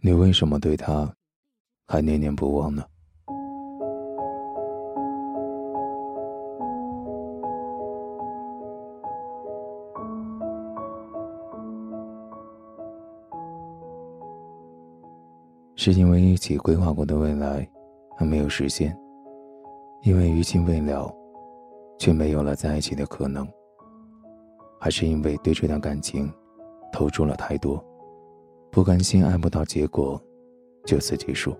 你为什么对他还念念不忘呢？是因为一起规划过的未来还没有实现，因为余情未了，却没有了在一起的可能，还是因为对这段感情投注了太多？不甘心爱不到结果，就此结束。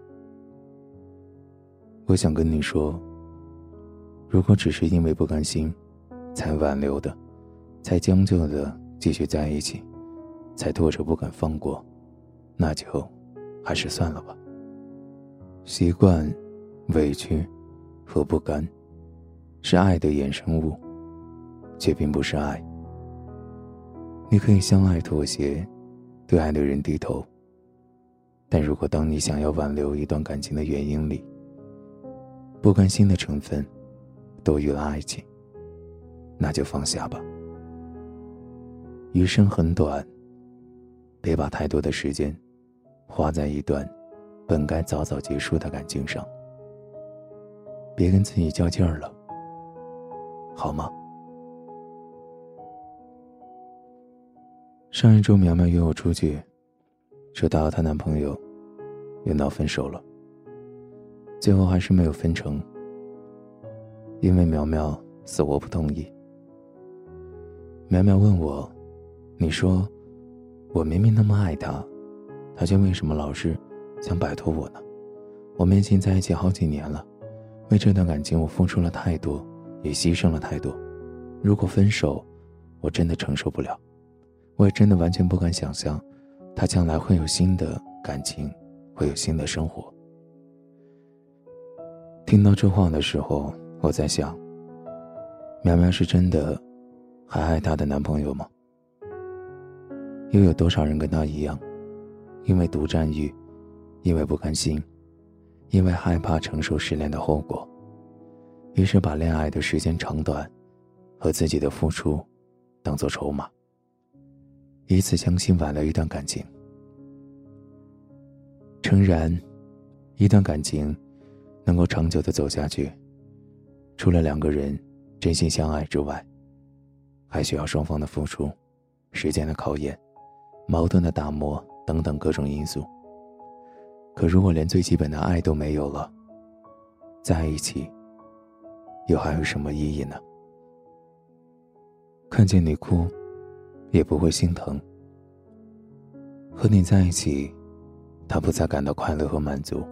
我想跟你说，如果只是因为不甘心，才挽留的，才将就的继续在一起，才拖着不肯放过，那就还是算了吧。习惯、委屈和不甘，是爱的衍生物，却并不是爱。你可以相爱妥协。对爱的人低头。但如果当你想要挽留一段感情的原因里，不甘心的成分多于了爱情，那就放下吧。余生很短，别把太多的时间花在一段本该早早结束的感情上。别跟自己较劲儿了，好吗？上一周，苗苗约我出去，说她和她男朋友又闹分手了。最后还是没有分成，因为苗苗死活不同意。苗苗问我：“你说，我明明那么爱他，他却为什么老是想摆脱我呢？我们已经在一起好几年了，为这段感情我付出了太多，也牺牲了太多。如果分手，我真的承受不了。”我也真的完全不敢想象，他将来会有新的感情，会有新的生活。听到这话的时候，我在想：苗苗是真的还爱她的男朋友吗？又有多少人跟她一样，因为独占欲，因为不甘心，因为害怕承受失恋的后果，于是把恋爱的时间长短和自己的付出当做筹码。以此相信挽留一段感情。诚然，一段感情能够长久的走下去，除了两个人真心相爱之外，还需要双方的付出、时间的考验、矛盾的打磨等等各种因素。可如果连最基本的爱都没有了，在一起又还有什么意义呢？看见你哭。也不会心疼。和你在一起，他不再感到快乐和满足。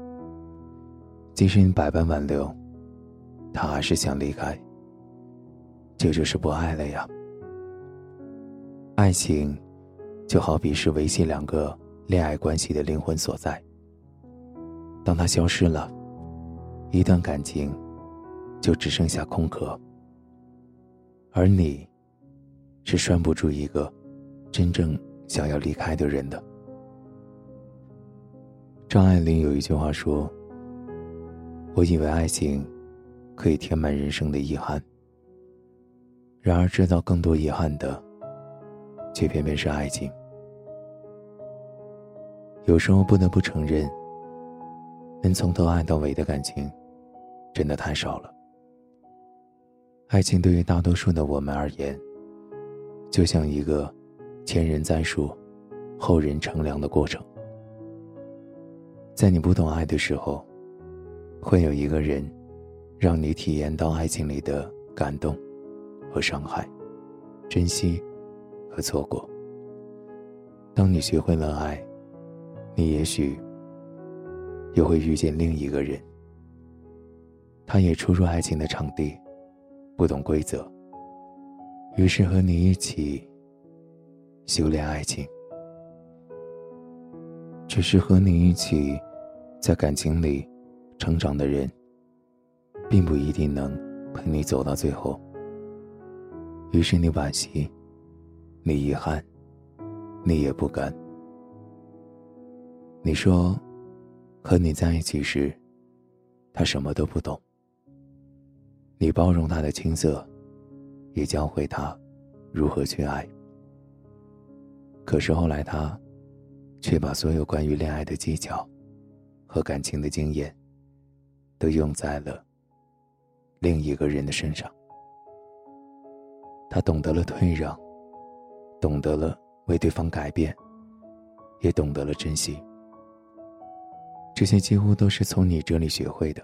即使你百般挽留，他还是想离开。这就是不爱了呀。爱情，就好比是维系两个恋爱关系的灵魂所在。当它消失了，一段感情，就只剩下空壳。而你。是拴不住一个真正想要离开的人的。张爱玲有一句话说：“我以为爱情可以填满人生的遗憾，然而制造更多遗憾的，却偏偏是爱情。有时候不得不承认，能从头爱到尾的感情，真的太少了。爱情对于大多数的我们而言。”就像一个前人栽树，后人乘凉的过程。在你不懂爱的时候，会有一个人，让你体验到爱情里的感动和伤害，珍惜和错过。当你学会了爱，你也许又会遇见另一个人，他也初入爱情的场地，不懂规则。于是和你一起修炼爱情，只是和你一起在感情里成长的人，并不一定能陪你走到最后。于是你惋惜，你遗憾，你也不甘。你说，和你在一起时，他什么都不懂。你包容他的青涩。也教会他如何去爱。可是后来他却把所有关于恋爱的技巧和感情的经验，都用在了另一个人的身上。他懂得了退让，懂得了为对方改变，也懂得了珍惜。这些几乎都是从你这里学会的，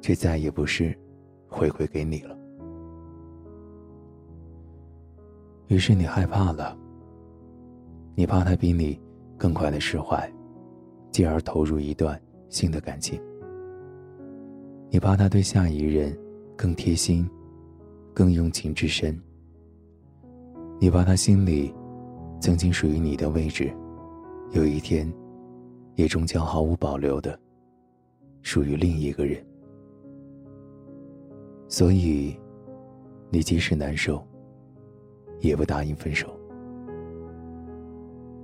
却再也不是回馈给你了。于是你害怕了，你怕他比你更快的释怀，继而投入一段新的感情。你怕他对下一任更贴心。更用情至深。你怕他心里曾经属于你的位置，有一天，也终将毫无保留的属于另一个人。所以，你即使难受，也不答应分手。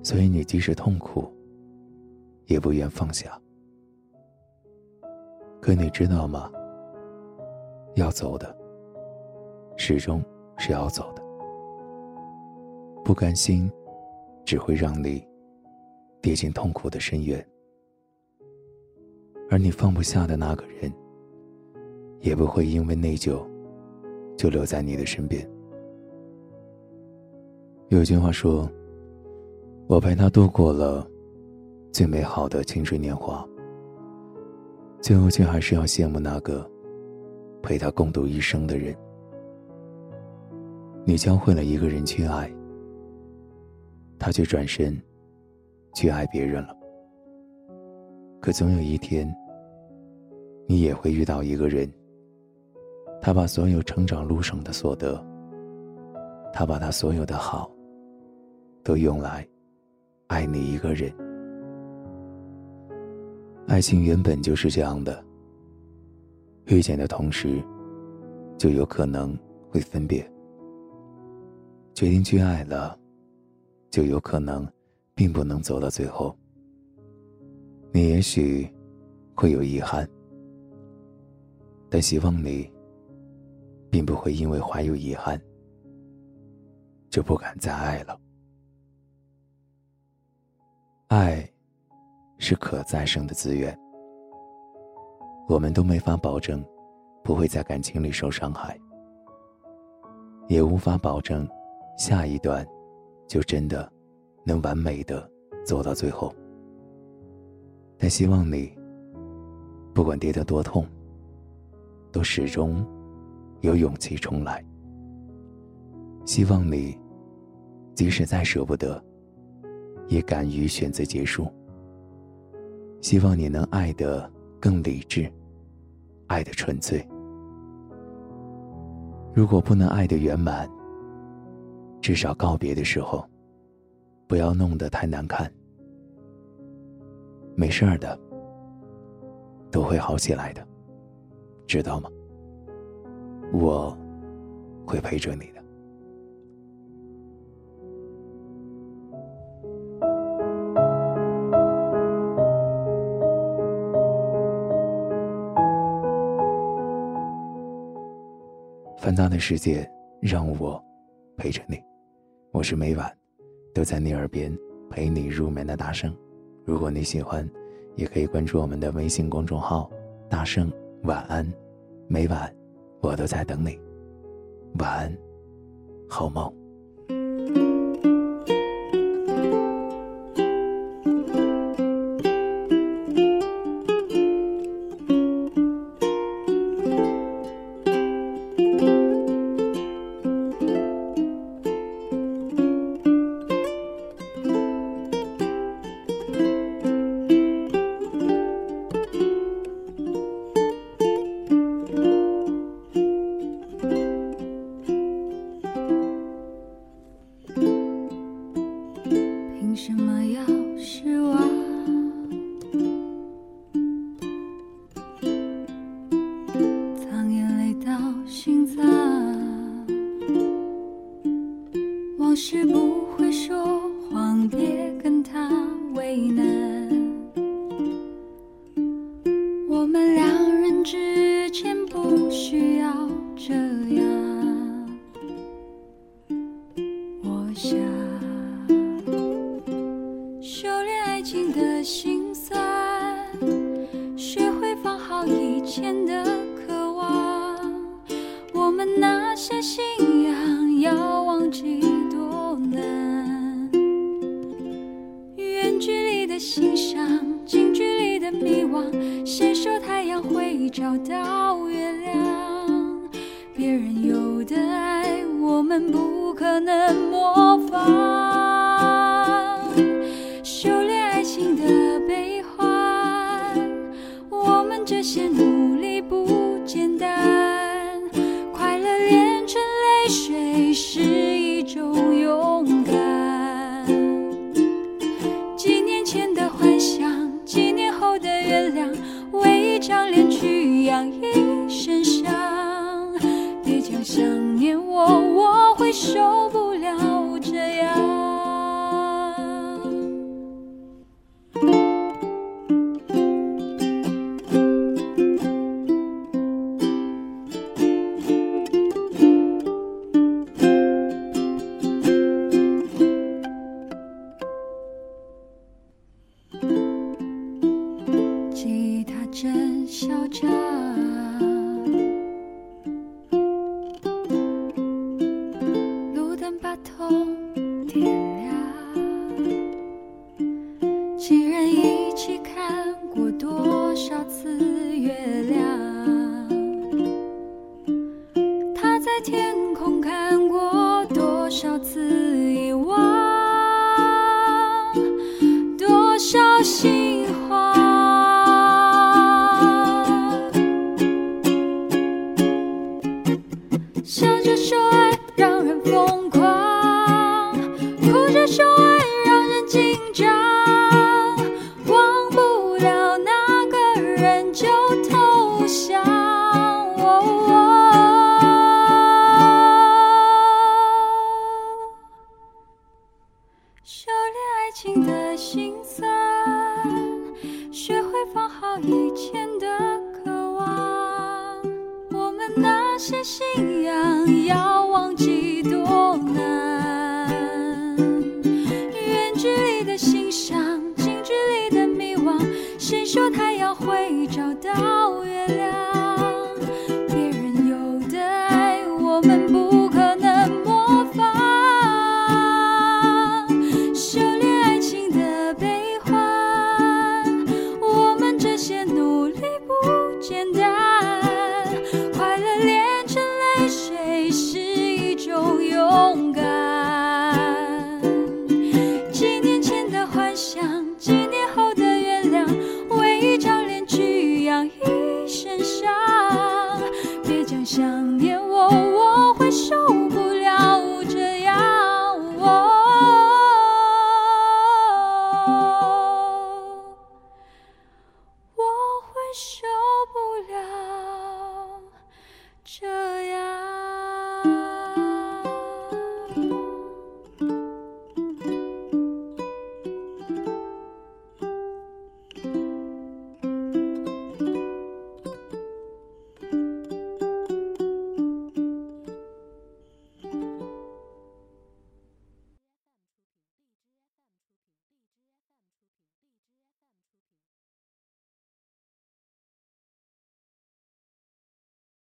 所以你即使痛苦，也不愿放下。可你知道吗？要走的。始终是要走的，不甘心，只会让你跌进痛苦的深渊；而你放不下的那个人，也不会因为内疚就留在你的身边。有句话说：“我陪他度过了最美好的青春年华，最后却还是要羡慕那个陪他共度一生的人。”你教会了一个人去爱，他却转身去爱别人了。可总有一天，你也会遇到一个人，他把所有成长路上的所得，他把他所有的好，都用来爱你一个人。爱情原本就是这样的，遇见的同时，就有可能会分别。决定去爱了，就有可能，并不能走到最后。你也许会有遗憾，但希望你并不会因为怀有遗憾就不敢再爱了。爱是可再生的资源，我们都没法保证不会在感情里受伤害，也无法保证。下一段，就真的能完美的走到最后。但希望你，不管跌得多痛，都始终有勇气重来。希望你，即使再舍不得，也敢于选择结束。希望你能爱得更理智，爱的纯粹。如果不能爱得圆满，至少告别的时候，不要弄得太难看。没事儿的，都会好起来的，知道吗？我会陪着你。大的世界让我陪着你。我是每晚都在你耳边陪你入眠的大圣。如果你喜欢，也可以关注我们的微信公众号“大圣晚安”。每晚我都在等你，晚安，好梦。不可能模嚣张到月亮。